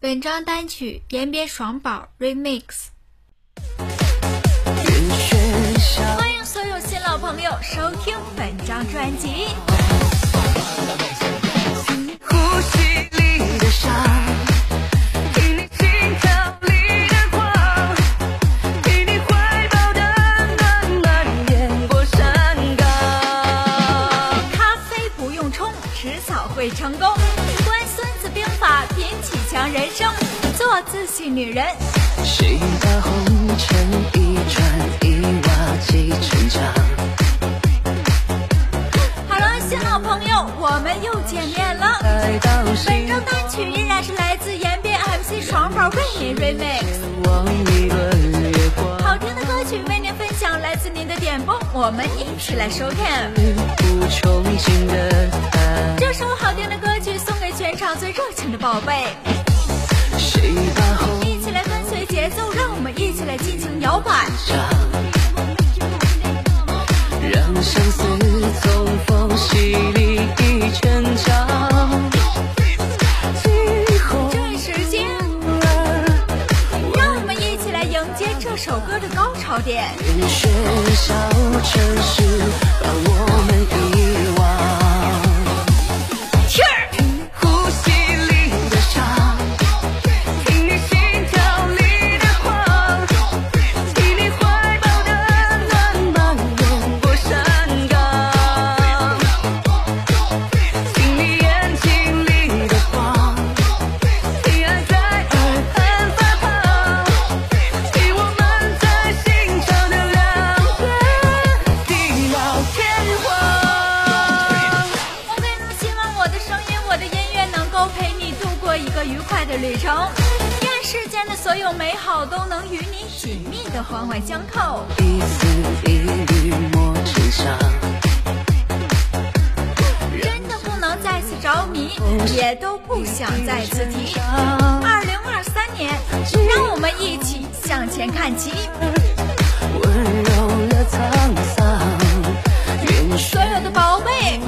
本张单曲延边爽宝 Remix。欢迎所有新老朋友收听本张专辑。呼吸里的伤。会成功，观《孙子兵法》，品起强人生，做自信女人。谁把红尘一砖一瓦砌成墙？Hello，新老朋友，我们又见面了。本周单曲依然是来自延边 MC 双宝为您 remix。点播，我们一起来收看。这首好听的歌曲送给全场最热情的宝贝。一起来跟随节奏，让我们一起来尽情摇摆。让相思从风洗礼一城墙。点。旅程，愿世间的所有美好都能与你紧密的环环相扣。一丝一缕莫尘沙，真的不能再次着迷，也都不想再次提。二零二三年，让我们一起向前看齐。温柔了沧桑，所有的宝贝，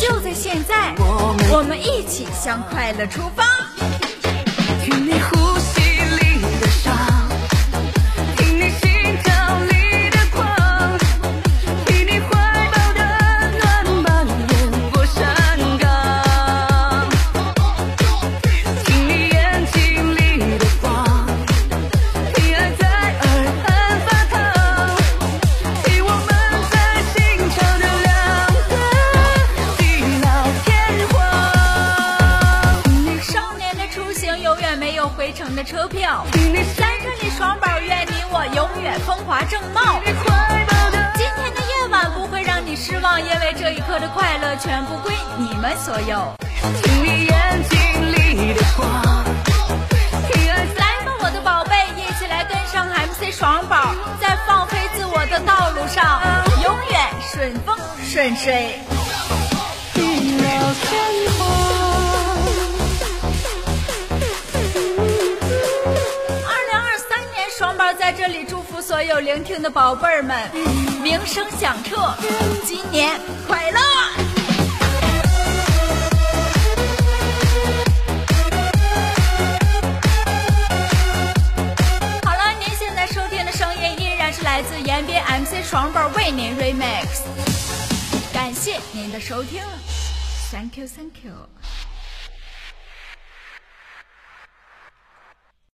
就在现在，我们一起向快乐出发。你车票，在这里双宝愿你我永远风华正茂。今天的夜晚不会让你失望，因为这一刻的快乐全部归你们所有。听你眼睛里的光来吧，我的宝贝，一起来跟上 MC 双宝，在放飞自我的道路上，永远顺风顺水。所有聆听的宝贝儿们，名声响彻，今年快乐！好了，您现在收听的声音依然是来自延边 MC 双宝为您 remix，感谢您的收听，Thank you，Thank you。